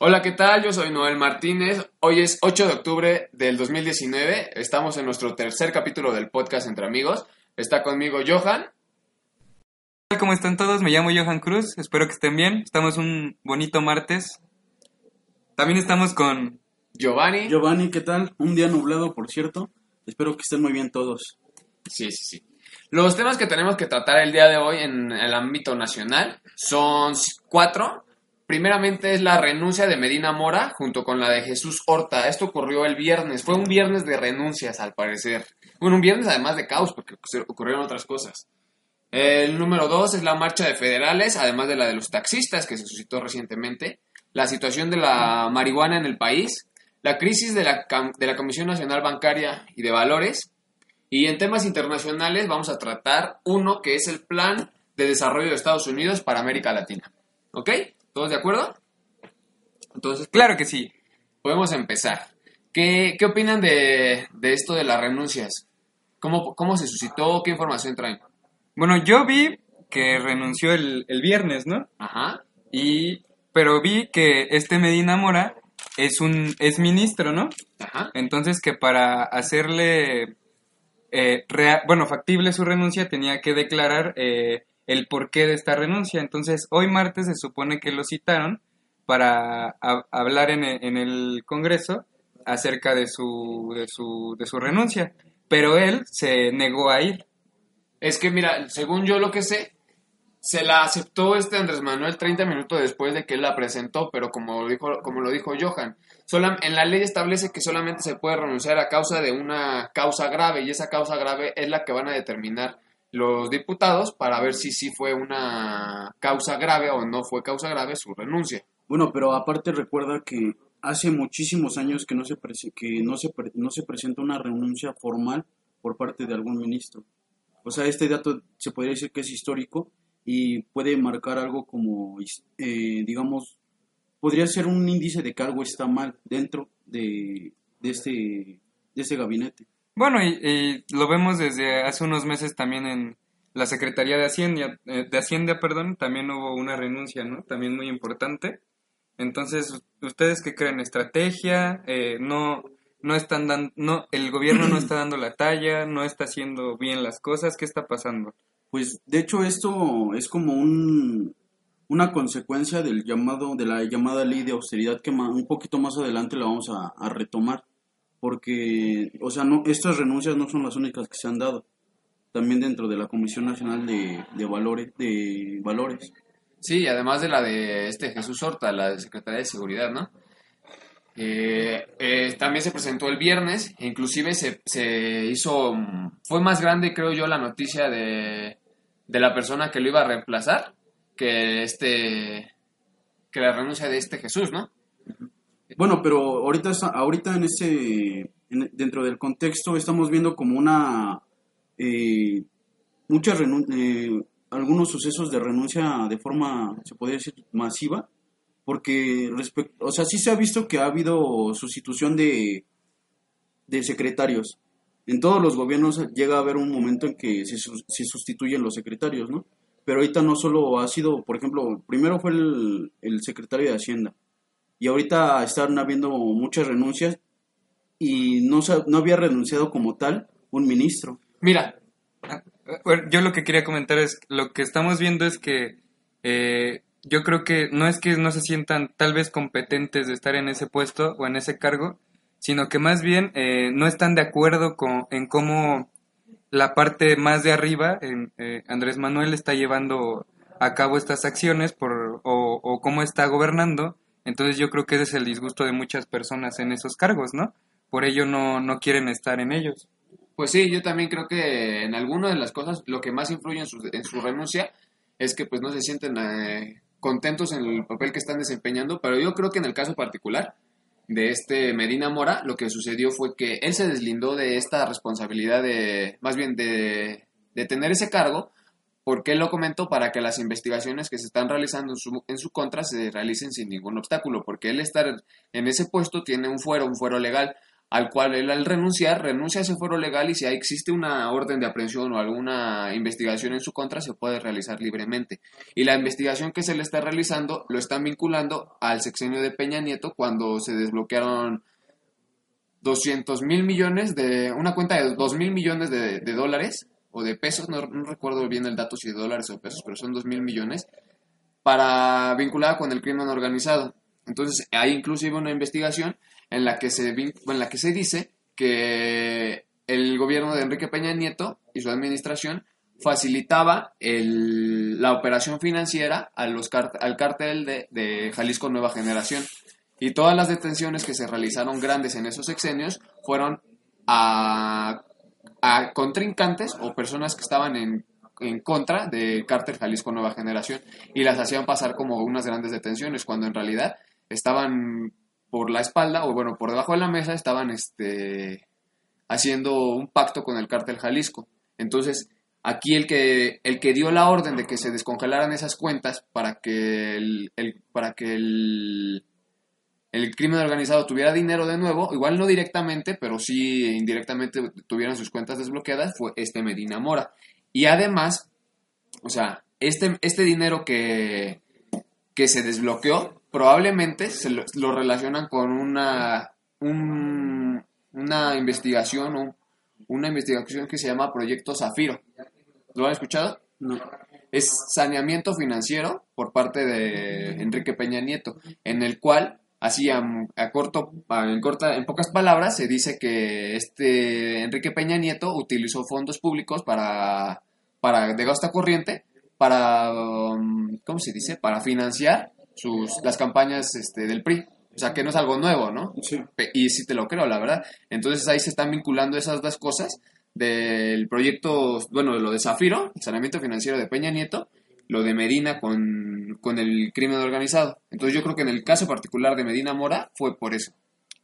Hola, ¿qué tal? Yo soy Noel Martínez. Hoy es 8 de octubre del 2019. Estamos en nuestro tercer capítulo del podcast Entre Amigos. Está conmigo Johan. ¿Cómo están todos? Me llamo Johan Cruz. Espero que estén bien. Estamos un bonito martes. También estamos con Giovanni. Giovanni, ¿qué tal? Un día nublado, por cierto. Espero que estén muy bien todos. Sí, sí, sí. Los temas que tenemos que tratar el día de hoy en el ámbito nacional son cuatro. Primeramente es la renuncia de Medina Mora junto con la de Jesús Horta. Esto ocurrió el viernes. Fue un viernes de renuncias, al parecer. Bueno, un viernes además de caos, porque ocurrieron otras cosas. El número dos es la marcha de federales, además de la de los taxistas que se suscitó recientemente. La situación de la marihuana en el país. La crisis de la, de la Comisión Nacional Bancaria y de Valores. Y en temas internacionales vamos a tratar uno que es el Plan de Desarrollo de Estados Unidos para América Latina. ¿Ok? ¿Todos de acuerdo? Entonces, claro que sí. Podemos empezar. ¿Qué, qué opinan de, de, esto de las renuncias? ¿Cómo, ¿Cómo se suscitó? ¿Qué información traen? Bueno, yo vi que renunció el, el viernes, ¿no? Ajá. Y, pero vi que este Medina Mora es un es ministro, ¿no? Ajá. Entonces que para hacerle, eh, rea, bueno, factible su renuncia tenía que declarar eh, el porqué de esta renuncia. Entonces, hoy martes se supone que lo citaron para hablar en el, en el, Congreso acerca de su, de, su, de su renuncia, pero él se negó a ir. Es que, mira, según yo lo que sé, se la aceptó este Andrés Manuel 30 minutos después de que él la presentó, pero como lo dijo, como lo dijo Johan, sola, en la ley establece que solamente se puede renunciar a causa de una causa grave y esa causa grave es la que van a determinar los diputados para ver si sí fue una causa grave o no fue causa grave su renuncia. Bueno, pero aparte recuerda que hace muchísimos años que no se que no se no se presenta una renuncia formal por parte de algún ministro. O sea, este dato se podría decir que es histórico y puede marcar algo como, eh, digamos, podría ser un índice de que algo está mal dentro de, de, este, de este gabinete. Bueno, y, y, lo vemos desde hace unos meses también en la Secretaría de Hacienda, eh, de Hacienda, perdón, también hubo una renuncia, ¿no? También muy importante. Entonces, ¿ustedes qué creen? ¿Estrategia? Eh, no, no están dando, no, el gobierno no está dando la talla, no está haciendo bien las cosas, ¿qué está pasando? Pues, de hecho, esto es como un, una consecuencia del llamado, de la llamada ley de austeridad que un poquito más adelante la vamos a, a retomar porque, o sea, no, estas renuncias no son las únicas que se han dado. También dentro de la Comisión Nacional de, de Valores, de Valores. Sí, además de la de este Jesús Horta, la de Secretaría de Seguridad, ¿no? Eh, eh, también se presentó el viernes, inclusive se, se, hizo, fue más grande creo yo la noticia de, de la persona que lo iba a reemplazar que este, que la renuncia de este Jesús, ¿no? Bueno, pero ahorita, ahorita en ese, en, dentro del contexto estamos viendo como una, eh, muchas eh, algunos sucesos de renuncia de forma, se podría decir, masiva, porque, respecto, o sea, sí se ha visto que ha habido sustitución de, de secretarios. En todos los gobiernos llega a haber un momento en que se, se sustituyen los secretarios, ¿no? Pero ahorita no solo ha sido, por ejemplo, primero fue el, el secretario de Hacienda, y ahorita están habiendo muchas renuncias y no, no había renunciado como tal un ministro. Mira, yo lo que quería comentar es, lo que estamos viendo es que eh, yo creo que no es que no se sientan tal vez competentes de estar en ese puesto o en ese cargo, sino que más bien eh, no están de acuerdo con, en cómo la parte más de arriba, en, eh, Andrés Manuel está llevando a cabo estas acciones por, o, o cómo está gobernando entonces yo creo que ese es el disgusto de muchas personas en esos cargos, ¿no? Por ello no, no quieren estar en ellos. Pues sí, yo también creo que en algunas de las cosas lo que más influye en su, en su renuncia es que pues no se sienten eh, contentos en el papel que están desempeñando, pero yo creo que en el caso particular de este Medina Mora, lo que sucedió fue que él se deslindó de esta responsabilidad de, más bien de, de tener ese cargo, ¿Por qué lo comento? Para que las investigaciones que se están realizando en su, en su, contra se realicen sin ningún obstáculo, porque él estar en ese puesto tiene un fuero, un fuero legal. al cual él al renunciar, renuncia a ese fuero legal y si existe una orden de aprehensión o alguna investigación en su contra, se puede realizar libremente. Y la investigación que se le está realizando lo están vinculando al sexenio de Peña Nieto cuando se desbloquearon 200 mil millones de, una cuenta de 2 mil millones de, dólares o de pesos, no, recuerdo bien el dato si de dólares o pesos, pero son 2 mil millones, para vinculada con el crimen organizado. Entonces hay inclusive una investigación en la que se, en la que se dice que el gobierno de Enrique Peña Nieto y su administración facilitaba la operación financiera a los al cártel de, Jalisco Nueva Generación. Y todas las detenciones que se realizaron grandes en esos sexenios fueron a, a contrincantes o personas que estaban en, en contra del cártel Jalisco Nueva Generación y las hacían pasar como unas grandes detenciones, cuando en realidad estaban por la espalda o bueno, por debajo de la mesa estaban este, haciendo un pacto con el cártel Jalisco. Entonces, aquí el que, el que dio la orden de que se descongelaran esas cuentas para que el, para que el, el crimen organizado tuviera dinero de nuevo, igual no directamente, pero sí indirectamente tuvieran sus cuentas desbloqueadas, fue este Medina Mora. Y además, o sea, este, este dinero que, que se desbloqueó probablemente se lo, relacionan con una, una investigación, una investigación que se llama Proyecto Zafiro. ¿Lo han escuchado? No. Es saneamiento financiero por parte de Enrique Peña Nieto, en el cual, así a, corto, en, corta, en pocas palabras, se dice que este Enrique Peña Nieto utilizó fondos públicos para, para de gasto corriente para, um, ¿cómo se dice? Para financiar sus, las campañas este, del PRI. O sea, que no es algo nuevo, ¿no? Sí. Y sí te lo creo, la verdad. Entonces ahí se están vinculando esas dos cosas del proyecto, bueno, lo de Zafiro, el saneamiento financiero de Peña Nieto, lo de Medina con, con el crimen organizado. Entonces yo creo que en el caso particular de Medina Mora fue por eso.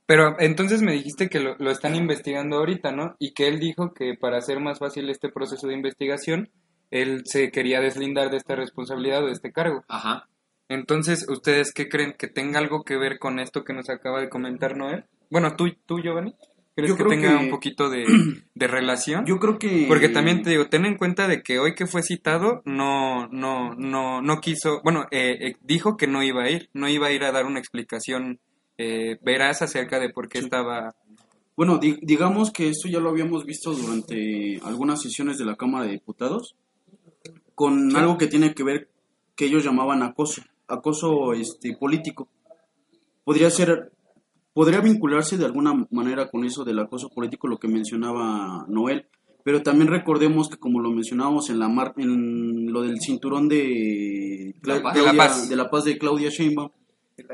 Pero entonces me dijiste que lo, lo, están investigando ahorita, ¿no? Y que él dijo que para hacer más fácil este proceso de investigación, él se quería deslindar de esta responsabilidad o de este cargo. Ajá. Entonces, ¿ustedes qué creen? ¿Que tenga algo que ver con esto que nos acaba de comentar Noel? Bueno, tú, tú Giovanni. ¿Crees que tenga un poquito de, relación? Yo creo que... Porque también te digo, ten en cuenta de que hoy que fue citado, no, no, no, no quiso, bueno, eh, eh, dijo que no iba a ir, no iba a ir a dar una explicación eh, veraz acerca de por qué estaba... Bueno, digamos que esto ya lo habíamos visto durante algunas sesiones de la Cámara de Diputados, con algo que tiene que ver que ellos llamaban acoso acoso este, político. Podría ser, podría vincularse de alguna manera con eso del acoso político, lo que mencionaba Noel. Pero también recordemos que como lo mencionábamos en la mar, en lo del cinturón de, Claudia, de, la paz. de la paz de Claudia Sheinbaum,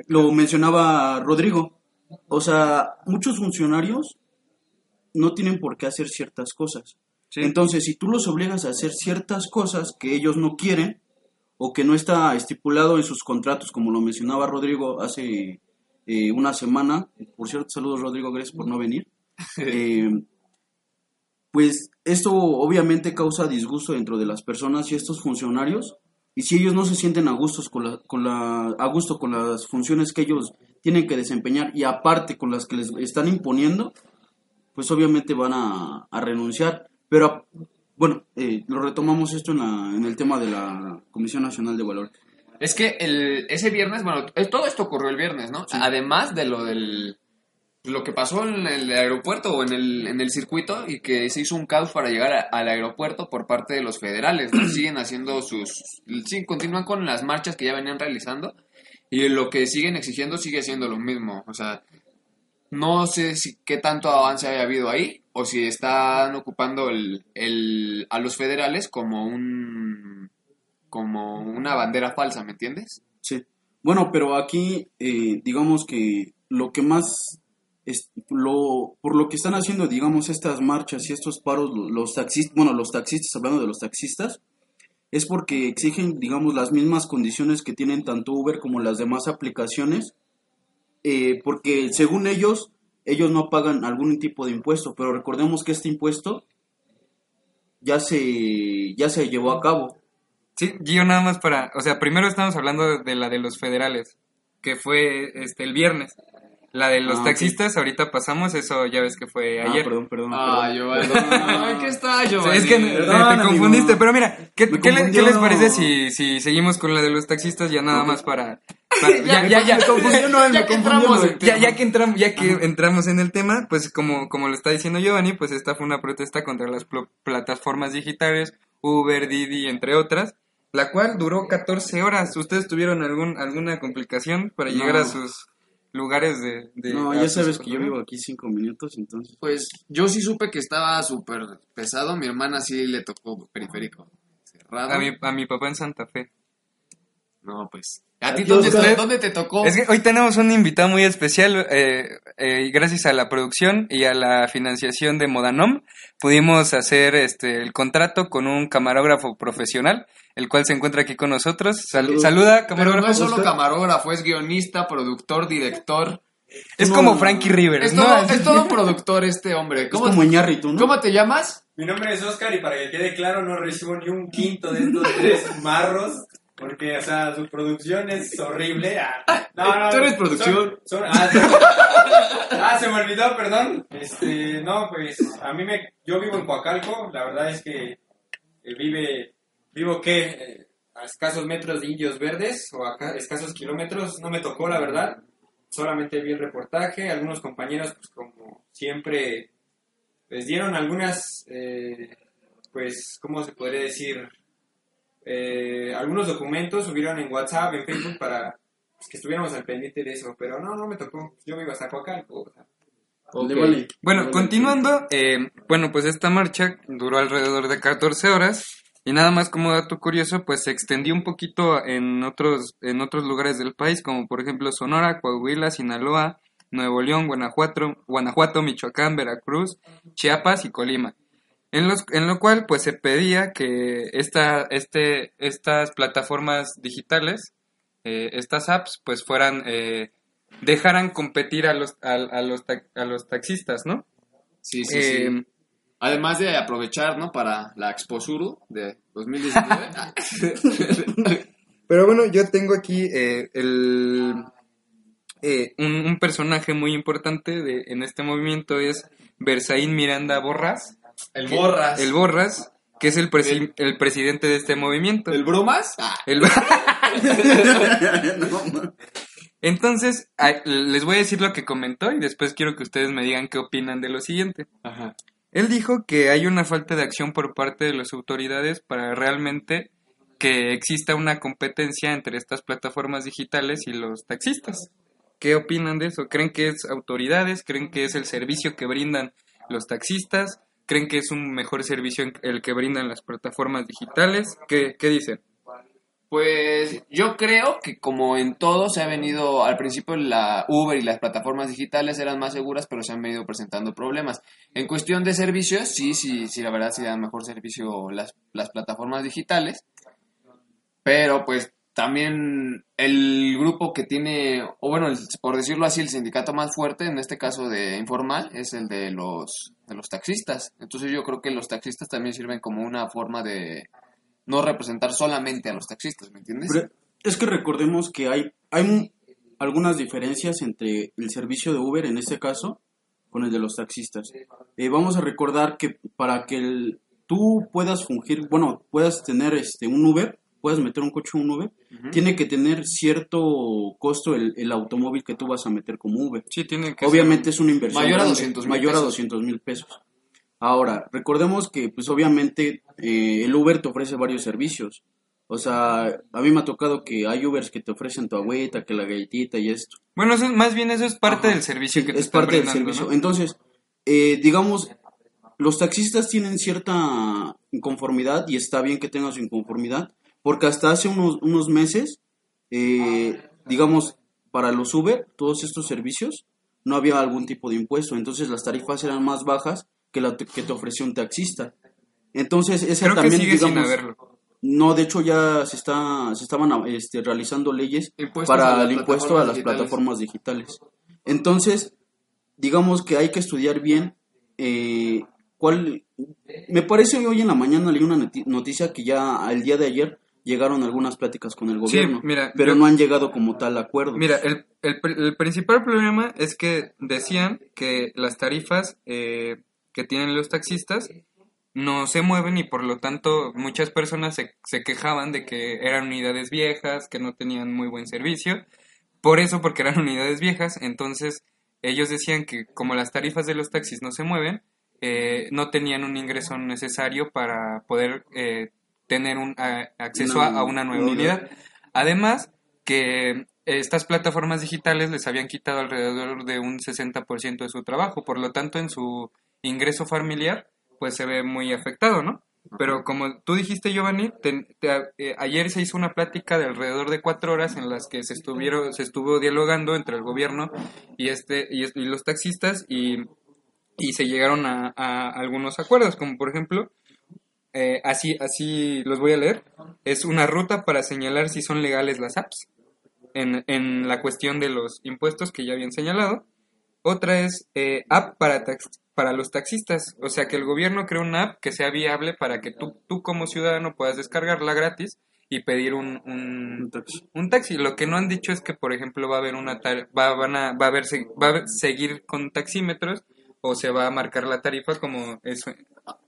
lo mencionaba Rodrigo. O sea, muchos funcionarios no tienen por qué hacer ciertas cosas. Entonces, si tú los obligas a hacer ciertas cosas que ellos no quieren, o que no está estipulado en sus contratos, como lo mencionaba Rodrigo hace eh, una semana. Por cierto, saludos Rodrigo, gracias por no venir. Eh, pues esto obviamente causa disgusto dentro de las personas y estos funcionarios. Y si ellos no se sienten a, gustos con la, con la, a gusto con las funciones que ellos tienen que desempeñar y aparte con las que les están imponiendo, pues obviamente van a, a renunciar. Pero bueno, eh, lo retomamos esto en, la, en el tema de la Comisión Nacional de Valores. Es que el, ese viernes, bueno, todo esto ocurrió el viernes, ¿no? Además de lo del lo que pasó en el aeropuerto o en el, en el circuito y que se hizo un caos para llegar al aeropuerto por parte de los federales, ¿no? siguen haciendo sus, sí, continúan con las marchas que ya venían realizando y lo que siguen exigiendo sigue siendo lo mismo, o sea, no sé si qué tanto avance haya habido ahí o si están ocupando el, a los federales como un como una bandera falsa, ¿me entiendes? Sí. Bueno, pero aquí eh, digamos que lo que más es, lo por lo que están haciendo, digamos, estas marchas y estos paros los taxistas, bueno, los taxistas hablando de los taxistas es porque exigen, digamos, las mismas condiciones que tienen tanto Uber como las demás aplicaciones, eh, porque según ellos ellos no pagan algún tipo de impuesto, pero recordemos que este impuesto ya se, ya se llevó a cabo. Sí, yo nada más para, o sea, primero estamos hablando de la de los federales, que fue este el viernes. La de los Ah, taxistas, ahorita pasamos, eso ya ves que fue Ah, ayer. perdón, perdón. Ah, perdón. Giovanni. Perdón. Ay, ¿qué está, Giovanni? es que te- Perdón, te, amigo. confundiste, pero mira, ¿qué, qué le- confundió. qué les parece si, si seguimos con la de los taxistas ya nada más para... para- ya, que entramos ya, que entramos, ya que entramos en el tema, pues como, como lo está diciendo Giovanni, pues esta fue una protesta contra las plataformas digitales, Uber, Didi, entre otras, la cual duró 14 horas. ¿Ustedes tuvieron algún, alguna complicación para llegar No. a sus lugares de... de- No, ya sabes que yo vivo aquí cinco minutos, entonces. Pues yo sí supe que estaba súper pesado. Mi hermana sí le tocó periférico cerrado. A mi, a mi papá en Santa Fe. No, pues. ¿A ti dónde, te, dónde te tocó? Es que hoy tenemos un invitado muy especial, eh, eh, gracias a la producción y a la financiación de Modanom, pudimos hacer este el contrato con un camarógrafo profesional, el cual se encuentra aquí con nosotros. Sal- saluda, Pero camarógrafo. no es solo camarógrafo, es guionista, productor, director. Es No, como Frankie. Rivers, Es ¿no? todo, es todo un productor este hombre. Es ¿Cómo, como Iñárritu, ¿no? ¿Cómo te llamas? Mi nombre es Oscar y para que quede claro no recibo ni un quinto de estos tres marros porque, o sea, su producción es horrible. Ah, no, no, Tú eres producción. son- ah, se- ah, se me olvidó, perdón. Este, no, pues a mí me, yo vivo en Coacalco, la verdad es que eh, vive, vivo que eh, a escasos metros de Indios Verdes o a ca- escasos kilómetros, no me tocó, la verdad. Solamente vi el reportaje, algunos compañeros, pues como siempre, les dieron algunas, eh, pues, ¿cómo se podría decir? Eh, algunos documentos subieron en WhatsApp, en Facebook para pues, que estuviéramos al pendiente de eso, pero no, no me tocó. Yo vivo hasta Coacalco. o sea. Bueno, continuando, eh, bueno, pues esta marcha duró alrededor de 14 horas y nada más como dato curioso, pues se extendió un poquito en otros, en otros lugares del país, como por ejemplo Sonora, Coahuila, Sinaloa, Nuevo León, Guanajuato, Guanajuato, Michoacán, Veracruz, Chiapas y Colima. En, los, en lo cual pues se pedía que esta, este, estas plataformas digitales, eh, estas apps, pues fueran, eh, dejaran competir a los, a, a los, ta- a los taxistas, ¿no? Sí, sí, Eh, sí. Además de aprovechar, ¿no? Para la Exposuru de 2019. Ah, Pero bueno, yo tengo aquí eh, el, eh, un, un personaje muy importante de, en este movimiento es Bersaín Miranda Borras. El que- Borras. El Borras, que es el, presi- el presidente de este movimiento. ¿El Bromas? Ah, El- No. Entonces, les voy a decir lo que comentó y después quiero que ustedes me digan qué opinan de lo siguiente. ajá. Él dijo que hay una falta de acción por parte de las autoridades para realmente que exista una competencia entre estas plataformas digitales y los taxistas. ¿Qué opinan de eso? ¿Creen que es autoridades? ¿Creen que es el servicio que brindan los taxistas? ¿Creen que es un mejor servicio el que brindan las plataformas digitales? ¿Qué, qué dicen? Pues yo creo que como en todo se ha venido, al principio la Uber y las plataformas digitales eran más seguras, pero se han venido presentando problemas. En cuestión de servicios, sí, sí, sí, la verdad sí dan mejor servicio las, las plataformas digitales, pero pues también el grupo que tiene, o bueno, el- por decirlo así, el sindicato más fuerte, en este caso de informal, es el de los, de los taxistas. Entonces yo creo que los taxistas también sirven como una forma de no representar solamente a los taxistas, ¿me entiendes? Es que recordemos que hay, hay algunas diferencias entre el servicio de Uber, en este caso, con el de los taxistas. Eh, vamos a recordar que para que el- tú puedas fungir, bueno, puedas tener este un Uber, puedas meter un coche en un Uber, tiene que tener cierto costo el, el automóvil que tú vas a meter como Uber. Sí, tiene que Obviamente es una inversión Mayor a grande, 200 mil mayor a pesos. 200 mil pesos. Ahora, recordemos que, pues obviamente, eh, el Uber te ofrece varios servicios. O sea, a mí me ha tocado que hay Ubers que te ofrecen tu agüita, que la galletita y esto. Bueno, eso, más bien eso es parte Ajá. del servicio que te es están parte del servicio. ¿no? Entonces, eh, digamos, los taxistas tienen cierta inconformidad y está bien que tengan su inconformidad, porque hasta hace unos, unos meses, eh, digamos, para los Uber, todos estos servicios, no había algún tipo de impuesto, entonces las tarifas eran más bajas que la que te ofrecía un taxista. Entonces, esa Creo que también, sin digamos, haberlo. no, de hecho ya se está se estaban este, realizando leyes Impuestos para el impuesto a las digitales. plataformas digitales. Entonces, digamos que hay que estudiar bien eh, cuál... Me parece que hoy en la mañana leí una noti- noticia que ya el día de ayer llegaron algunas pláticas con el Sí, gobierno, mira, pero yo- no han llegado como tal a acuerdo. Mira, el, el, el principal problema es que decían que las tarifas eh, que tienen los taxistas no se mueven y por lo tanto muchas personas se, se quejaban de que eran unidades viejas, que no tenían muy buen servicio. Por eso, porque eran unidades viejas, entonces ellos decían que como las tarifas de los taxis no se mueven, eh, no tenían un ingreso necesario para poder eh, tener un a- acceso a, Una a una nueva unidad. unidad. Además, que estas plataformas digitales les habían quitado alrededor de un 60% de su trabajo, por lo tanto en su ingreso familiar pues se ve muy afectado, ¿no? Pero como tú dijiste, Giovanni, te- te- eh, ayer se hizo una plática de alrededor de cuatro horas en las que se estuvieron, se estuvo dialogando entre el gobierno y este y, y los taxistas y, y se llegaron a, a algunos acuerdos, como por ejemplo, eh, así así los voy a leer, es una ruta para señalar si son legales las apps en, en la cuestión de los impuestos que ya habían señalado. Otra es eh, app para, tax- para los taxistas, o sea que el gobierno cree una app que sea viable para que tú, tú como ciudadano puedas descargarla gratis y pedir un, un, Un taxi. un taxi. Lo que no han dicho es que, por ejemplo, va a haber una tar- va, van a, va a haber va a seguir con taxímetros o se va a marcar la tarifa como eso.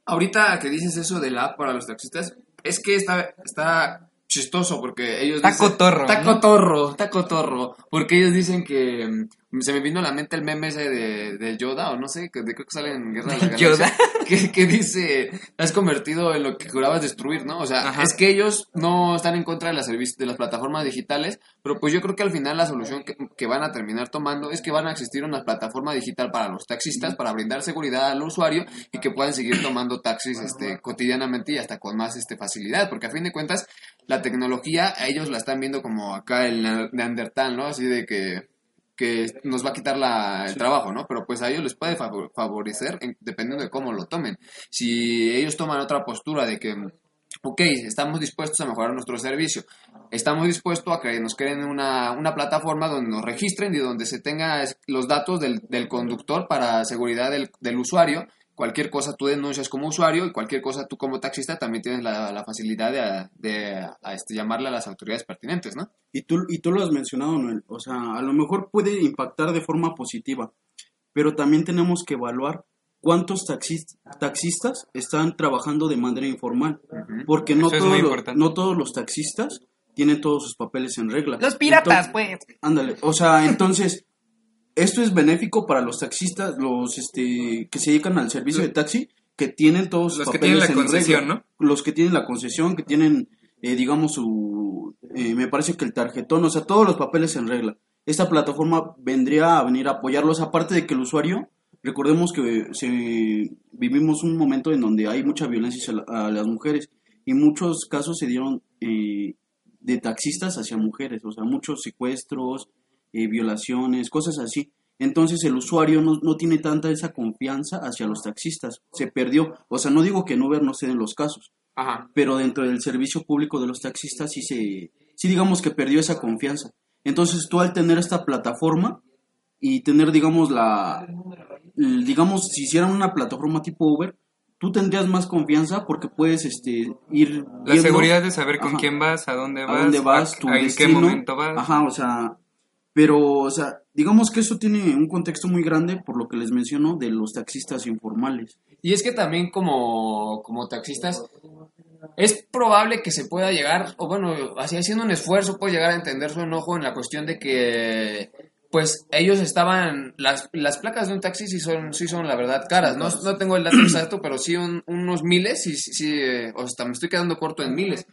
Ahorita que dices eso de la app para los taxistas, es que está, está chistoso porque ellos Está dicen- cotorro, Está ¿no? cotorro, está cotorro. Porque ellos dicen que... mm, Se me vino a la mente el meme ese de, de Yoda, o no sé, que de, creo que sale en Guerra de la Galaxia. Yoda. Que, que dice, has convertido en lo que jurabas destruir, ¿no? O sea, Ajá. es que ellos no están en contra de las, de las plataformas digitales, pero pues yo creo que al final la solución que, que van a terminar tomando es que van a existir una plataforma digital para los taxistas, para brindar seguridad al usuario y que puedan seguir tomando taxis este, cotidianamente y hasta con más este, facilidad, porque a fin de cuentas la tecnología a ellos la están viendo como acá el ne- Neandertal, ¿no? Así de que que nos va a quitar la, el trabajo, ¿no? Pero pues a ellos les puede favor- favorecer en- dependiendo de cómo lo tomen. Si ellos toman otra postura de que, ok, estamos dispuestos a mejorar nuestro servicio, estamos dispuestos a que nos creen una, una plataforma donde nos registren y donde se tenga es- los datos del, del conductor para seguridad del, del usuario. Cualquier cosa tú denuncias como usuario y cualquier cosa tú como taxista también tienes la, la facilidad de, de, a, este, llamarle a las autoridades pertinentes, ¿no? Y tú, y tú lo has mencionado, Noel. O sea, a lo mejor puede impactar de forma positiva, pero también tenemos que evaluar cuántos taxis- taxistas están trabajando de manera informal. Porque no Eso es todos, muy los, importante. no todos los taxistas tienen todos sus papeles en regla. Los piratas, Entonces- pues. Ándale, o sea, entonces, esto es benéfico para los taxistas, los este que se dedican al servicio de taxi, que tienen todos sus Los que papeles tienen la en concesión, regla. ¿no? Los que tienen la concesión, que tienen, eh, digamos, su, eh, me parece que el tarjetón, o sea, todos los papeles en regla. Esta plataforma vendría a venir a apoyarlos, aparte de que el usuario, recordemos que se, vivimos un momento en donde hay mucha violencia a las mujeres y muchos casos se dieron eh, de taxistas hacia mujeres, o sea, muchos secuestros, eh, violaciones, cosas así. Entonces el usuario no, no tiene tanta esa confianza hacia los taxistas, se perdió. O sea, no digo que en Uber no se den los casos, Ajá. pero dentro del servicio público de los taxistas sí se, sí digamos que perdió esa confianza. Entonces tú al tener esta plataforma y tener, digamos, la, digamos, si hicieran una plataforma tipo Uber, tú tendrías más confianza porque puedes, este, ir La seguridad de saber con Ajá. quién vas, a dónde vas, a dónde vas, a- tu a en qué momento vas. Ajá, o sea, pero, o sea, digamos que eso tiene un contexto muy grande por lo que les menciono de los taxistas informales. Y es que también como, como taxistas es probable que se pueda llegar, o bueno, así haciendo un esfuerzo puede llegar a entender su enojo en la cuestión de que pues ellos estaban, las, las placas de un taxi sí son, sí son la verdad caras, no, no tengo el dato exacto, pero sí un- unos miles, y sí, sí, eh, o sea, me estoy quedando corto en miles.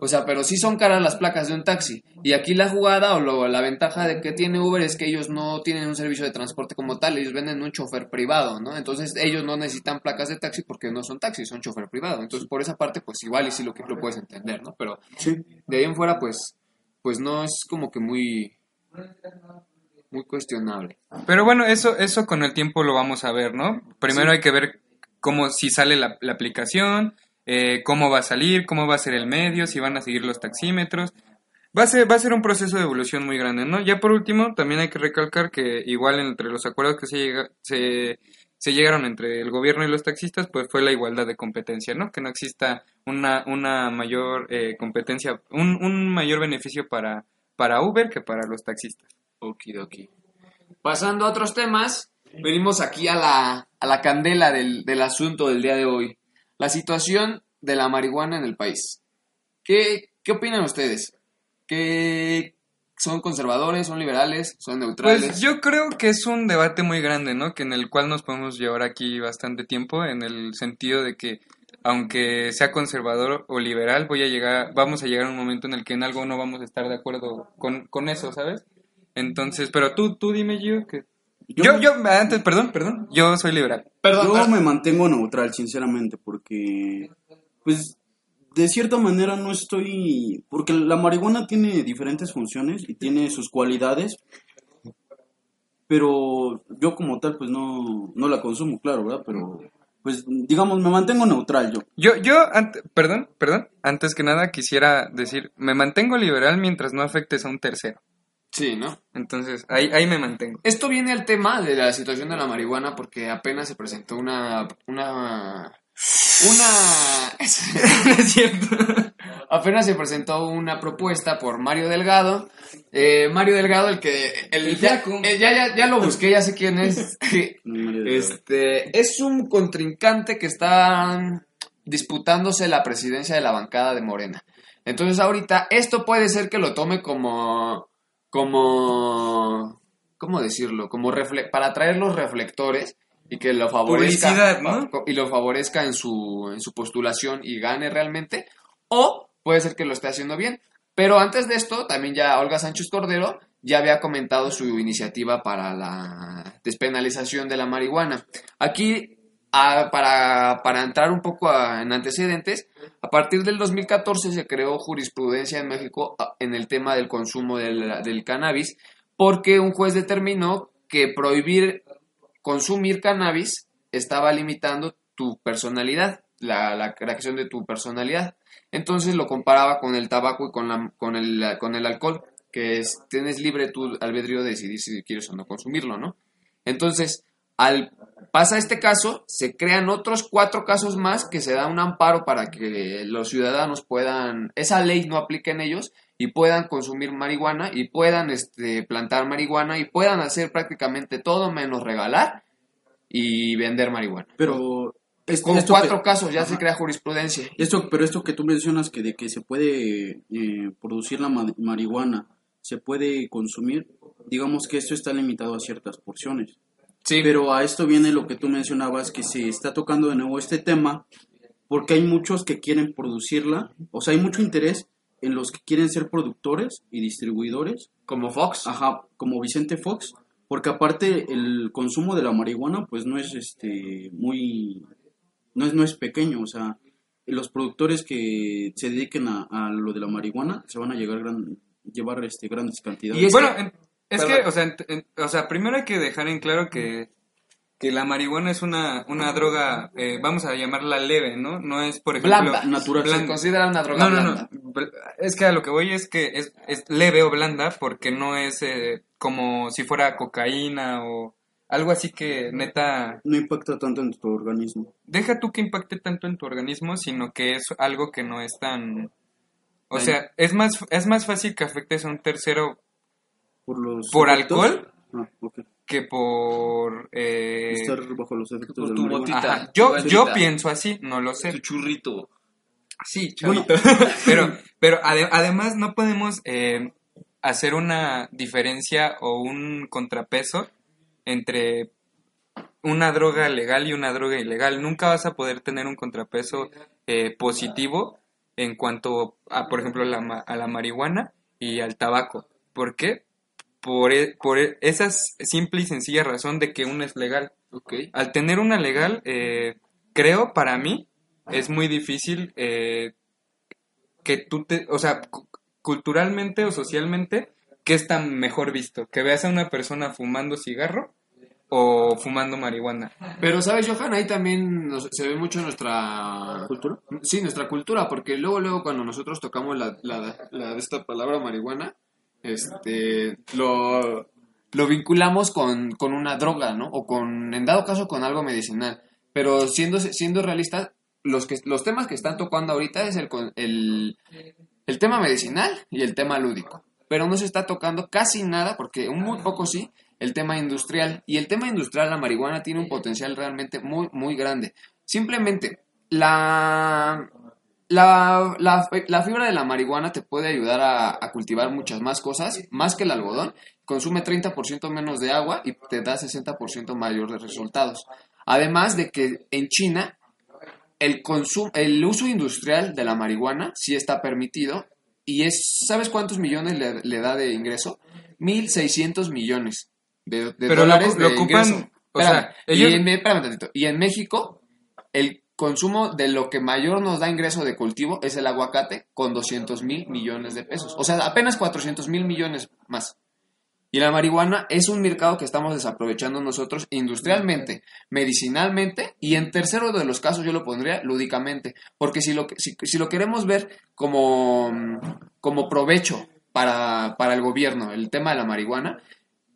O sea, pero sí son caras las placas de un taxi. Y aquí la jugada o lo- la ventaja de que tiene Uber es que ellos no tienen un servicio de transporte como tal, ellos venden un chofer privado, ¿no? Entonces ellos no necesitan placas de taxi porque no son taxis, son chofer privado. Entonces por esa parte, pues igual y sí lo que lo puedes entender, ¿no? Pero Sí. de ahí en fuera, pues, pues no es como que muy, muy cuestionable. Pero bueno, eso, eso con el tiempo lo vamos a ver, ¿no? Primero hay que ver cómo, si sale la, la aplicación, eh, cómo va a salir, cómo va a ser el medio, si van a seguir los taxímetros. Va a, ser, va a ser un proceso de evolución muy grande, ¿no? Ya por último, también hay que recalcar que igual entre los acuerdos que se, llega, se, llegaron entre el gobierno y los taxistas, pues fue la igualdad de competencia, ¿no? Que no exista una, una mayor eh, competencia, un, mayor beneficio para, Uber que para los taxistas. Okidoki. Pasando a otros temas, venimos aquí a la, a la candela del, del asunto del día de hoy. La situación de la marihuana en el país. ¿Qué, qué opinan ustedes? ¿Qué, ¿Son conservadores, son liberales, son neutrales? Pues yo creo que es un debate muy grande, ¿no? Que en el cual nos podemos llevar aquí bastante tiempo, en el sentido de que aunque sea conservador o liberal, voy a llegar, vamos a llegar a un momento en el que en algo no vamos a estar de acuerdo con, con eso, ¿sabes? Entonces, pero tú, tú dime, Gio, que... Yo, yo, antes, perdón, perdón, yo soy liberal. Perdón, Yo me mantengo neutral, sinceramente, porque, pues, de cierta manera no estoy... Porque la marihuana tiene diferentes funciones y tiene sus cualidades, pero yo como tal, pues, no, no la consumo, claro, ¿verdad? Pero, pues, digamos, me mantengo neutral yo. Yo, yo, perdón, perdón, antes que nada quisiera decir, me mantengo liberal mientras no afectes a un tercero. Sí, ¿no? Entonces, ahí, ahí me mantengo. Esto viene al tema de la situación de la marihuana porque apenas se presentó una... Una... Una... es cierto. apenas se presentó una propuesta por Mario Delgado. Eh, Mario Delgado, el que... El, El ya, eh, ya, ya, ya lo busqué, ya sé quién es. Este, es un contrincante que está disputándose la presidencia de la bancada de Morena. Entonces ahorita esto puede ser que lo tome como, como, ¿cómo decirlo? Como refle- para atraer los reflectores y que lo favorezca y lo favorezca en su, en su postulación y gane realmente. O puede ser que lo esté haciendo bien. Pero antes de esto, también ya Olga Sánchez Cordero ya había comentado su iniciativa para la despenalización de la marihuana. Aquí, para, para entrar un poco a- en antecedentes, a partir del 2014 se creó jurisprudencia en México a- en el tema del consumo del, cannabis, porque un juez determinó que prohibir consumir cannabis estaba limitando tu personalidad, la, la creación de tu personalidad. Entonces lo comparaba con el tabaco y con, la, con, el, con el alcohol, que es, tienes libre tu albedrío de decidir si quieres o no consumirlo, ¿no? Entonces, al pasa este caso, se crean otros cuatro casos más que se da un amparo para que los ciudadanos puedan, esa ley no aplique en ellos y puedan consumir marihuana y puedan este, plantar marihuana y puedan hacer prácticamente todo menos regalar y vender marihuana. Pero... es- Con esto cuatro que- casos ya se crea jurisprudencia. Esto, pero esto que tú mencionas que de que se puede eh, producir la ma- marihuana, se puede consumir, digamos que esto está limitado a ciertas porciones. Sí, Pero a esto viene lo que tú mencionabas, que se está tocando de nuevo este tema, porque hay muchos que quieren producirla, o sea, hay mucho interés en los que quieren ser productores y distribuidores, como Fox. ajá, como Vicente Fox, porque aparte el consumo de la marihuana, pues no es este muy, no es, no es pequeño, o sea, los productores que se dediquen a, a lo de la marihuana se van a llegar gran, llevar este grandes cantidades. Y es bueno, que- en- es que, o sea, en- en- o sea, primero hay que dejar en claro que, que la marihuana es una, una droga, eh, vamos a llamarla leve, ¿no? No es, por ejemplo... Blanda, natural, Se blanda. considera una droga No, no, blanda. no. Es que a lo que voy es que es, es leve o blanda porque no es eh, como si fuera cocaína o algo así que neta... no impacta tanto en tu organismo. Deja tú que impacte tanto en tu organismo, sino que es algo que no es tan... O sea, es más, es más fácil que afectes a un tercero ¿Por los ¿Por efectos? alcohol? Ah, que por... eh, Estar bajo los efectos por del tu marihuana. botita. Ajá, Yo, tu yo botita, pienso así, no lo Tu sé. churrito. Sí, Bueno. chavito. pero, pero ade- además no podemos eh, hacer una diferencia o un contrapeso entre una droga legal y una droga ilegal. Nunca vas a poder tener un contrapeso eh, positivo en cuanto a, por ejemplo, la, ma- a la marihuana y al tabaco. ¿Por qué? Por, e- por e- esa simple y sencilla razón de que uno es legal. Ok. Al tener una legal, eh, creo para mí es muy difícil eh, que tú te, o sea, cu- culturalmente o socialmente, ¿qué está mejor visto? Que veas a una persona fumando cigarro o fumando marihuana. Pero, ¿sabes, Johan? Ahí también nos- se ve mucho nuestra... ¿Cultura? Sí, nuestra cultura, porque luego, luego cuando nosotros tocamos la, la, la- esta palabra marihuana, este, lo... lo vinculamos con, con una droga, ¿no? O con, en dado caso, con algo medicinal. Pero siendo, siendo realistas, los, que, los temas que están tocando ahorita es el, el, el tema medicinal y el tema lúdico. Pero no se está tocando casi nada, porque un muy poco sí, el tema industrial. Y el tema industrial, la marihuana, tiene un potencial realmente muy, muy grande. Simplemente, la, la, la, la fibra de la marihuana te puede ayudar a, a cultivar muchas más cosas, más que el algodón. Consume 30% menos de agua y te da 60% mayor de resultados. Además de que en China el, consumo, el uso industrial de la marihuana sí está permitido y es, ¿sabes cuántos millones le, le da de ingreso? 1.600 millones de, de Pero lo, dólares lo de ocupan, ingreso. o Espérame, sea, ellos... y, en, espérame tantito. Y en México, el consumo de lo que mayor nos da ingreso de cultivo es el aguacate con 200 mil millones de pesos. O sea, apenas 400 mil millones más. Y la marihuana es un mercado que estamos desaprovechando nosotros industrialmente, medicinalmente y en tercero de los casos yo lo pondría lúdicamente. Porque si lo, si, lo queremos ver como, como provecho para, para el gobierno, el tema de la marihuana,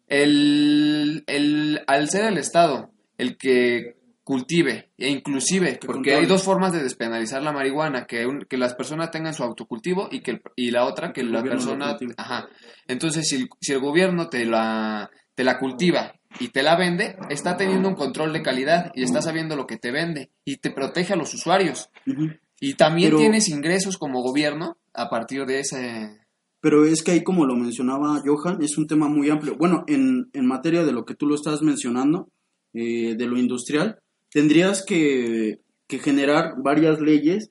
el, el, al ser el Estado el que cultive e inclusive, Que porque hay dos formas de despenalizar la marihuana, que, un- que las personas tengan su autocultivo y que el- y la otra que El la persona, ajá. Entonces, si el, si el gobierno te la te la cultiva y te la vende, está teniendo un control de calidad y está sabiendo lo que te vende y te protege a los usuarios. Y también Pero- tienes ingresos como gobierno a partir de ese Pero es que ahí, como lo mencionaba Johan, es un tema muy amplio. Bueno, en, en materia de lo que tú lo estás mencionando, eh, de lo industrial, tendrías que, que generar varias leyes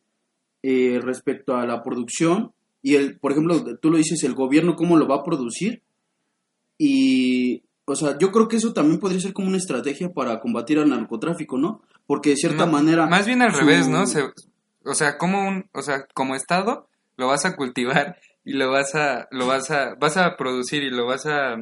eh, respecto a la producción y, el, por ejemplo, tú lo dices, el gobierno cómo lo va a producir. Y, o sea, yo creo que eso también podría ser como una estrategia para combatir al narcotráfico, ¿no? Porque de cierta Ma- manera... Más bien al su- revés, ¿no? Se- o sea, como un, o sea, como estado lo vas a cultivar y lo vas a, lo vas a, vas a producir y lo vas a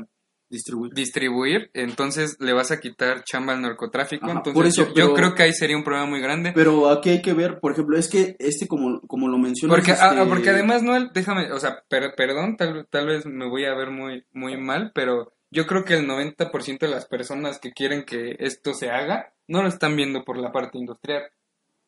Distribuir. distribuir, entonces le vas a quitar chamba al narcotráfico. Ajá, entonces por eso, yo, creo que ahí sería un problema muy grande. Pero aquí hay que ver, por ejemplo, es que este, como, como lo mencionas... Porque, este, ah, porque además, Noel, déjame, o sea, per- perdón, tal, tal vez me voy a ver muy, muy mal, pero yo creo que el 90% de las personas que quieren que esto se haga no lo están viendo por la parte industrial.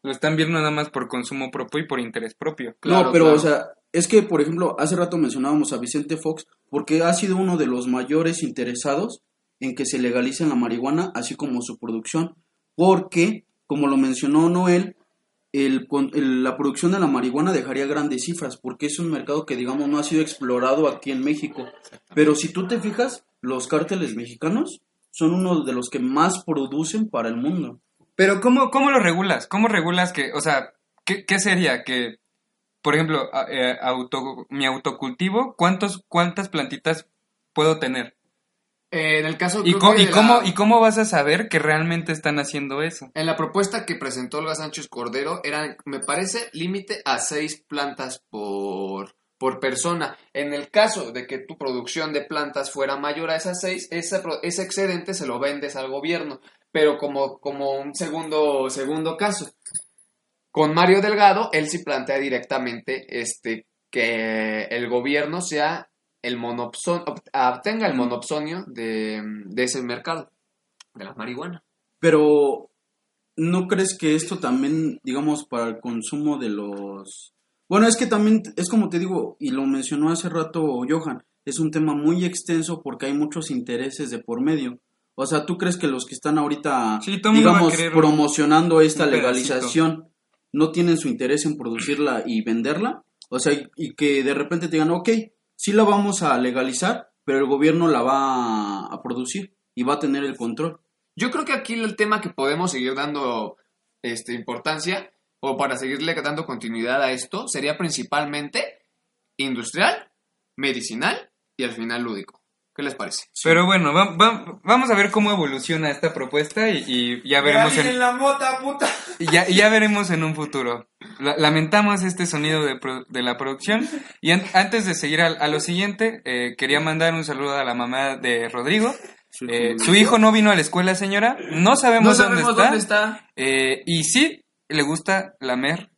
Lo están viendo nada más por consumo propio y por interés propio. Claro, no, pero, claro. o sea, es que, por ejemplo, hace rato mencionábamos a Vicente Fox, porque ha sido uno de los mayores interesados en que se legalice la marihuana, así como su producción, porque, como lo mencionó Noel, el, con- el- la producción de la marihuana dejaría grandes cifras, porque es un mercado que, digamos, no ha sido explorado aquí en México. Pero si tú te fijas, los cárteles mexicanos son uno de los que más producen para el mundo. Pero ¿cómo, cómo lo regulas? ¿Cómo regulas que, o sea, qué, qué sería que, por ejemplo, eh, auto, mi autocultivo, ¿cuántos, cuántas plantitas puedo tener? Eh, en el caso ¿Y, co- y de cómo, la- ¿Y cómo vas a saber que realmente están haciendo eso? En la propuesta que presentó Olga Sánchez Cordero, eran, me parece, límite a seis plantas por, por persona. En el caso de que tu producción de plantas fuera mayor a esas seis, ese, pro- ese excedente se lo vendes al gobierno. Pero como, como un segundo, segundo caso. Con Mario Delgado, él sí plantea directamente este, que el gobierno sea el monopson, obtenga el monopsonio de, de ese mercado, de la marihuana. Pero, ¿no crees que esto también, digamos, para el consumo de los... Bueno, es que también, es como te digo, y lo mencionó hace rato Johan, es un tema muy extenso porque hay muchos intereses de por medio. O sea, ¿tú crees que los que están ahorita, Sí, digamos, querer promocionando esta legalización, no tienen su interés en producirla y venderla? O sea, y, y que de repente te digan, ok, sí la vamos a legalizar, pero el gobierno la va a producir y va a tener el control. Yo creo que aquí el tema que podemos seguir dando este, importancia o para seguirle dando continuidad a esto sería principalmente industrial, medicinal y al final lúdico. ¿Qué les parece? Pero bueno, va- va- vamos a ver cómo evoluciona esta propuesta y, y ya veremos Ya en, la mota, puta. y ya, ya veremos en un futuro. La- lamentamos este sonido de, pro- de la producción. Y an- antes de seguir al- a, lo siguiente, eh, quería mandar un saludo a la mamá de Rodrigo. Eh, su hijo no vino a la escuela, señora. No sabemos, No sabemos dónde dónde está. Eh, y sí, le gusta lamer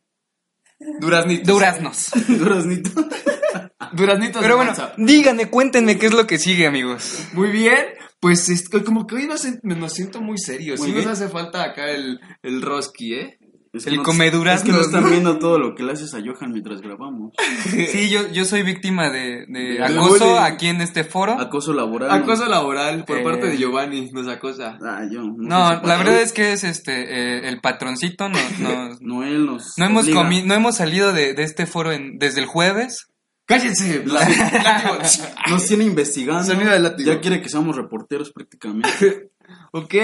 Duraznitos. duraznos. Duraznito. Duraznitos Pero de bueno, manza. díganme, cuéntenme qué es lo que sigue, amigos. Muy bien. Pues es que como que hoy nos, nos siento muy serios. Muy Sí nos hace falta acá el, el Roski, ¿eh? Es El no- comedurazno, Es que no están ¿no? viendo todo lo que le haces a Johan mientras grabamos. Sí, yo, yo soy víctima de, de De acoso bullying. aquí en este foro. Acoso laboral. Acoso laboral por Eh. parte de Giovanni, nos acosa. Ah, yo, no, la verdad es que es este eh, el patroncito. No, no, Noel nos. no hemos obliga. comi- no hemos salido de, de este foro en- desde el jueves. ¡Cállense! Nos tiene investigando. Sonido de látigo. Ya quiere que seamos reporteros prácticamente. ok,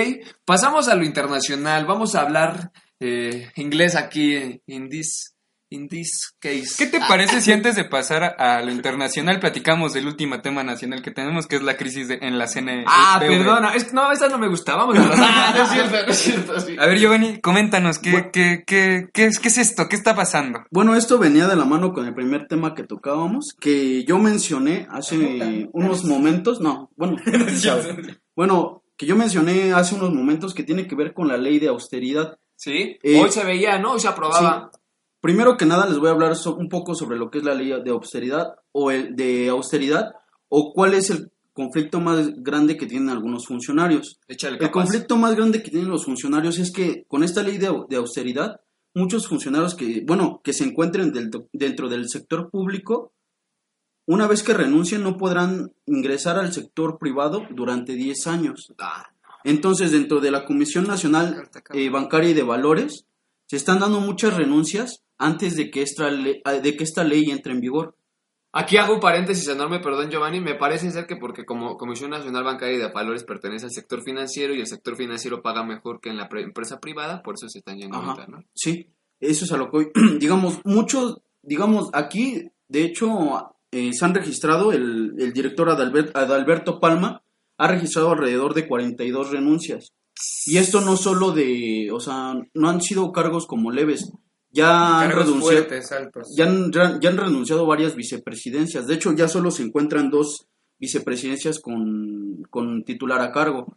pasamos a lo internacional. Vamos a hablar eh, inglés aquí, in this, in this case. ¿Qué te parece si antes de pasar a, lo internacional platicamos del último tema nacional que tenemos, que es la crisis de- en la CNE? Ah, perdona, es que no, esa no me gustaba. Vamos a Ah, no es cierto, no es cierto, sí. A ver, Giovanni, coméntanos, ¿qué, Bueno. qué, qué, qué, es, ¿qué es esto? ¿Qué está pasando? Bueno, esto venía de la mano con el primer tema que tocábamos, que yo mencioné hace unos momentos, no, bueno, bueno, que yo mencioné hace unos momentos que tiene que ver con la ley de austeridad. Sí, Eh, hoy se veía, ¿no? Hoy se aprobaba. Primero que nada les voy a hablar so- un poco sobre lo que es la ley de austeridad o el de austeridad o cuál es el conflicto más grande que tienen algunos funcionarios. Échale El conflicto más grande que tienen los funcionarios es que con esta ley de, au- de austeridad, muchos funcionarios que, bueno, que se encuentren del- dentro del sector público, una vez que renuncien no podrán ingresar al sector privado durante 10 años. Ah, Entonces, dentro de la Comisión Nacional eh, Bancaria y de Valores, se están dando muchas renuncias antes de que esta, le- ah, de que esta ley entre en vigor. Aquí hago un paréntesis enorme, perdón Giovanni, me parece ser que porque como Comisión Nacional Bancaria y de Valores pertenece al sector financiero y el sector financiero paga mejor que en la pre- empresa privada, por eso se están yendo Ajá. ahorita, ¿no? Sí, eso es a lo que hoy, digamos, muchos, digamos, aquí, de hecho, eh, se han registrado, el, el director Adalbert- Adalberto Palma ha registrado alrededor de 42 renuncias. Y esto no solo de, o sea, no han sido cargos como leves, ya han renunciado, ya han, ya han renunciado varias vicepresidencias. De hecho, ya solo se encuentran dos vicepresidencias con, con titular a cargo.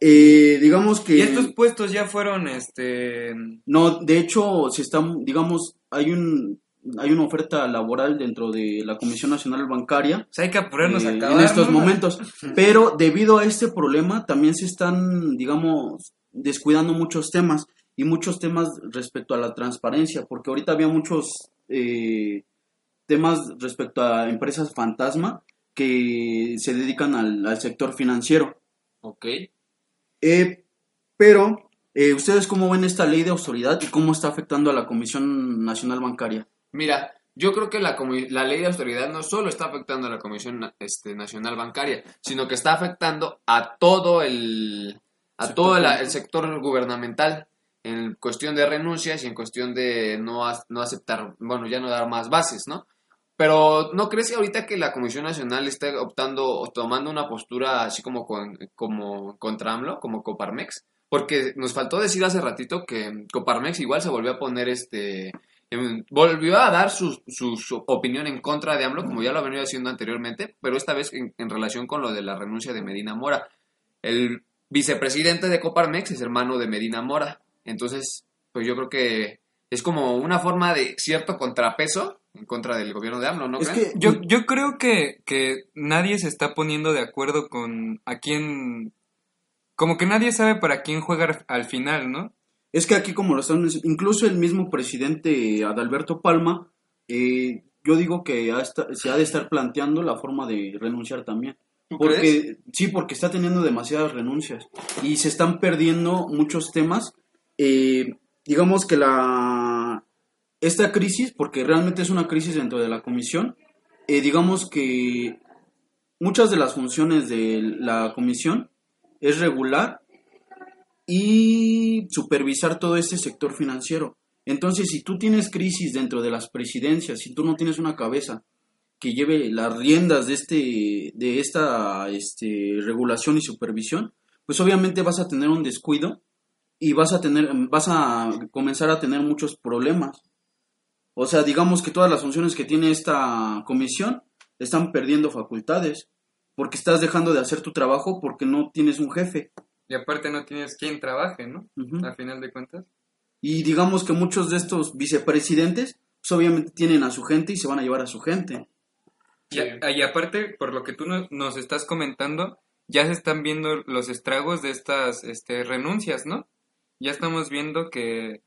Eh, digamos que... Y estos puestos ya fueron, este... No, de hecho, se están, digamos, hay un hay una oferta laboral dentro de la Comisión Nacional Bancaria O sea, hay que apurarnos eh, a acabar, en estos ¿no? momentos, pero debido a este problema también se están, digamos, descuidando muchos temas y muchos temas respecto a la transparencia, porque ahorita había muchos eh, temas respecto a empresas fantasma que se dedican al, al sector financiero. Ok. Eh, pero, eh, ¿ustedes cómo ven esta ley de autoridad y cómo está afectando a la Comisión Nacional Bancaria? Mira, yo creo que la, la ley de austeridad no solo está afectando a la Comisión este, Nacional Bancaria, sino que está afectando a todo el, a Sector todo el sector gubernamental en cuestión de renuncias y en cuestión de no, no aceptar, bueno, ya no dar más bases, ¿no? Pero ¿no crees ahorita que la Comisión Nacional está optando o tomando una postura así como, con, como contra AMLO, como Coparmex? Porque nos faltó decir hace ratito que Coparmex igual se volvió a poner este... em, Volvió a dar su, su- su opinión en contra de AMLO, como ya lo ha venido haciendo anteriormente, pero esta vez en, en relación con lo de la renuncia de Medina Mora. El vicepresidente de Coparmex es hermano de Medina Mora. Entonces, pues yo creo que es como una forma de cierto contrapeso en contra del gobierno de AMLO, ¿no es creen? que Yo, yo creo que, que nadie se está poniendo de acuerdo con a quién... Como que nadie sabe para quién juega al final, ¿no? es que aquí como lo están incluso el mismo presidente Adalberto Palma, eh, yo digo que se ha de estar planteando la forma de renunciar también. ¿Tú Porque crees? sí, porque está teniendo demasiadas renuncias y se están perdiendo muchos temas. Eh, digamos que la esta crisis, porque realmente es una crisis dentro de la comisión, eh, digamos que muchas de las funciones de la comisión es regular y supervisar todo este sector financiero. Entonces, si tú tienes crisis dentro de las presidencias, si tú no tienes una cabeza que lleve las riendas de este de esta este, regulación y supervisión, pues obviamente vas a tener un descuido y vas a tener vas a comenzar a tener muchos problemas. O sea, digamos que todas las funciones que tiene esta comisión están perdiendo facultades porque estás dejando de hacer tu trabajo porque no tienes un jefe. Y aparte no tienes quien trabaje, ¿no? A final de cuentas. Y digamos que muchos de estos vicepresidentes, pues obviamente tienen a su gente y se van a llevar a su gente. Y, y aparte, por lo que tú no- nos estás comentando, ya se están viendo los estragos de estas este, renuncias, ¿no? Ya estamos viendo que,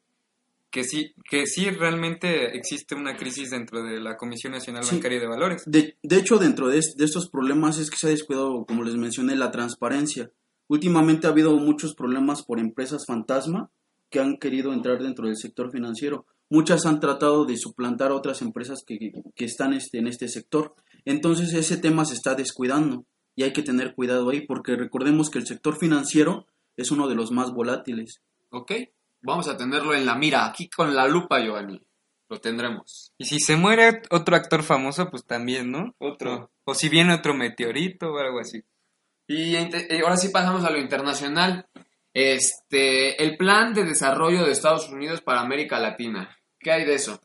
que, sí, que sí realmente existe una crisis dentro de la Comisión Nacional Sí. Bancaria de Valores. De, de hecho, dentro de estos problemas es que se ha descuidado, como les mencioné, la transparencia. Últimamente ha habido muchos problemas por empresas fantasma que han querido entrar dentro del sector financiero. Muchas han tratado de suplantar a otras empresas que, que están este, en este sector. Entonces ese tema se está descuidando y hay que tener cuidado ahí porque recordemos que el sector financiero es uno de los más volátiles. ¿Ok? Vamos a tenerlo en la mira, aquí con la lupa, Giovanni. Lo tendremos. Y si se muere otro actor famoso, pues también, ¿no? Otro. O si viene otro meteorito o algo así. Y y ahora sí pasamos a lo internacional. Este, el plan de desarrollo de Estados Unidos para América Latina. ¿Qué hay de eso?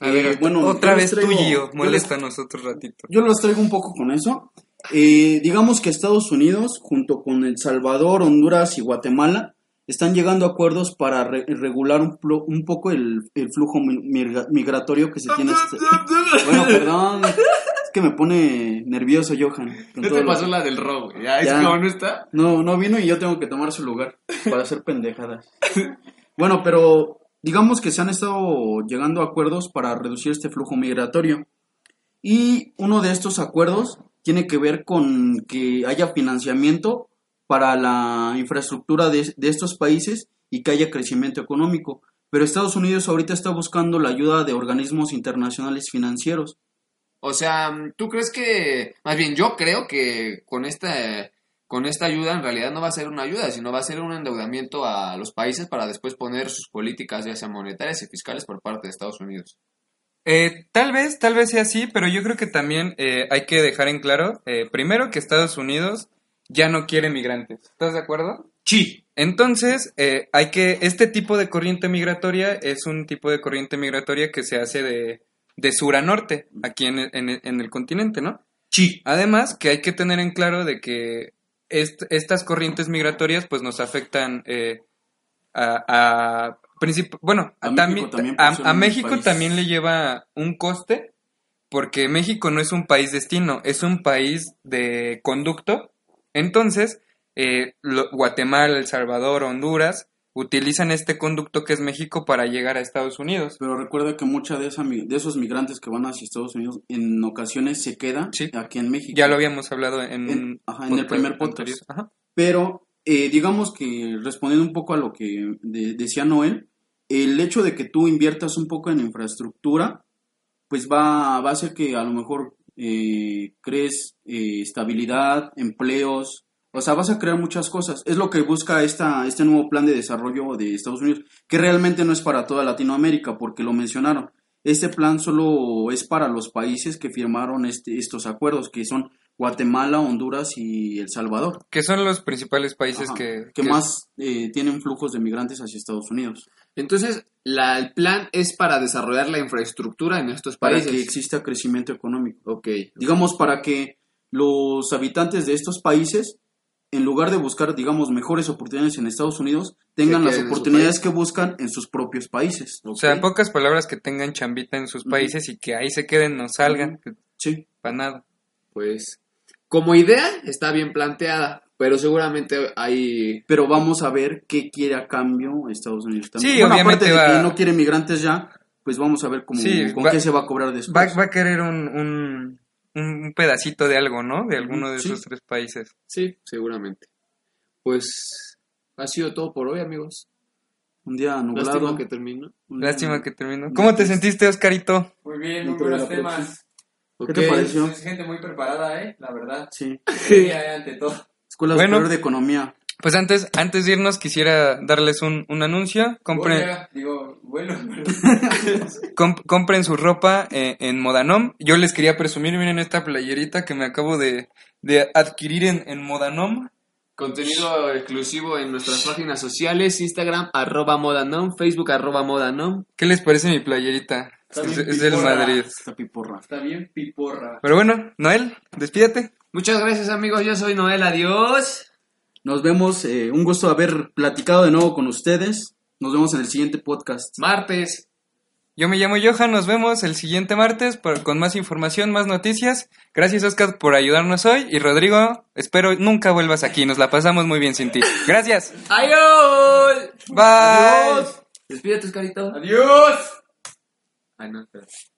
A Eh, ver, bueno, otra yo vez traigo- tú, Gio, yo les- moléstanos otro ratito. Yo los traigo un poco con eso. Eh, digamos que Estados Unidos, junto con El Salvador, Honduras y Guatemala, están llegando a acuerdos para re- regular un, plo- un poco el, el flujo mi- migra- migratorio que se tiene. este- Bueno, perdón. Es que me pone nervioso, Johan. con ¿Qué todo te lo- pasó la del robo? Ya, es como no está. No, no vino y yo tengo que tomar su lugar para hacer pendejadas. Bueno, pero digamos que se han estado llegando a acuerdos para reducir este flujo migratorio. Y uno de estos acuerdos tiene que ver con que haya financiamiento para la infraestructura de, de estos países y que haya crecimiento económico. Pero Estados Unidos ahorita está buscando la ayuda de organismos internacionales financieros. O sea, ¿tú crees que, más bien yo creo que con esta, con esta ayuda en realidad no va a ser una ayuda, sino va a ser un endeudamiento a los países para después poner sus políticas, ya sean monetarias y fiscales, por parte de Estados Unidos? Eh, tal vez, tal vez sea así, pero yo creo que también eh, hay que dejar en claro, eh, primero, que Estados Unidos ya no quiere migrantes. ¿Estás de acuerdo? Sí. Entonces, eh, hay que, este tipo de corriente migratoria es un tipo de corriente migratoria que se hace de, de sur a norte, aquí en el, en el- en el continente, ¿no? Sí. Además, que hay que tener en claro de que est- estas corrientes migratorias pues nos afectan eh, a, a bueno, A también, México también, por a, un México también le lleva un coste porque México no es un país destino, es un país de conducto. Entonces, eh, lo- Guatemala, El Salvador, Honduras utilizan este conducto que es México para llegar a Estados Unidos. Pero recuerda que muchos de, de esos migrantes que van hacia Estados Unidos en ocasiones se quedan Sí. aquí en México. Ya lo habíamos hablado en, En- ajá, en el primer podcast. Pero eh, digamos que respondiendo un poco a lo que de- decía Noel, el hecho de que tú inviertas un poco en infraestructura, pues va, va a hacer que a lo mejor eh, crees eh, estabilidad, empleos, o sea, vas a crear muchas cosas. Es lo que busca esta, este nuevo plan de desarrollo de Estados Unidos, que realmente no es para toda Latinoamérica, porque lo mencionaron. Este plan solo es para los países que firmaron este, estos acuerdos, que son Guatemala, Honduras y El Salvador Que son los principales países Ajá, que, que que- más eh, tienen flujos de migrantes hacia Estados Unidos. Entonces, la- el plan es para desarrollar la infraestructura en estos Para países. que exista crecimiento económico. Ok. Digamos, para que los habitantes de estos países, en lugar de buscar, digamos, mejores oportunidades en Estados Unidos, tengan las oportunidades que buscan en sus propios países. O sea, en pocas palabras que tengan chambita en sus países y que ahí se queden, no salgan, Sí. para nada. Pues, como idea, está bien planteada, pero seguramente hay... Pero vamos a ver qué quiere a cambio Estados Unidos también. Sí, Bueno, obviamente aparte de va- que no quiere migrantes ya, pues vamos a ver cómo, Sí, con va- qué se va a cobrar Va, después. va a querer un, un, un pedacito de algo, ¿no? De alguno de Sí. esos tres países. Sí, seguramente. Pues, ha sido todo por hoy, amigos. Un día nublado. Lástima que terminó. Lástima que terminó. ¿Cómo te sentiste, Oscarito? Muy bien, muy buenos la ¿Qué te pareció? Es gente muy preparada, ¿eh? La verdad. Sí. Eh, ante todo. Escuela Bueno. Superior de Economía. Pues antes, antes de irnos quisiera darles un, un anuncio. Compren, digo, bueno, comp- compren su ropa eh, en Modanom. Yo les quería presumir, miren esta playerita que me acabo de, de adquirir en, en Modanom. Contenido exclusivo en nuestras páginas sociales, Instagram, arroba modanom, Facebook, arroba modanom. ¿Qué les parece mi playerita? Está Es, bien es del. Madrid. Esta piporra. está bien piporra. Pero bueno, Noel, despídate. Muchas gracias, amigos. Yo soy Noel. Adiós. Nos vemos. eh, un gusto haber platicado de nuevo con ustedes. Nos vemos en el siguiente podcast. Martes. Yo me llamo Johan, nos vemos el siguiente martes por- con más información, más noticias. Gracias Oscar por ayudarnos hoy y Rodrigo, espero nunca vuelvas aquí, nos la pasamos muy bien sin ti. Gracias. ¡Adiós! Bye. Despídete, Oscarito. ¡Adiós! I know this.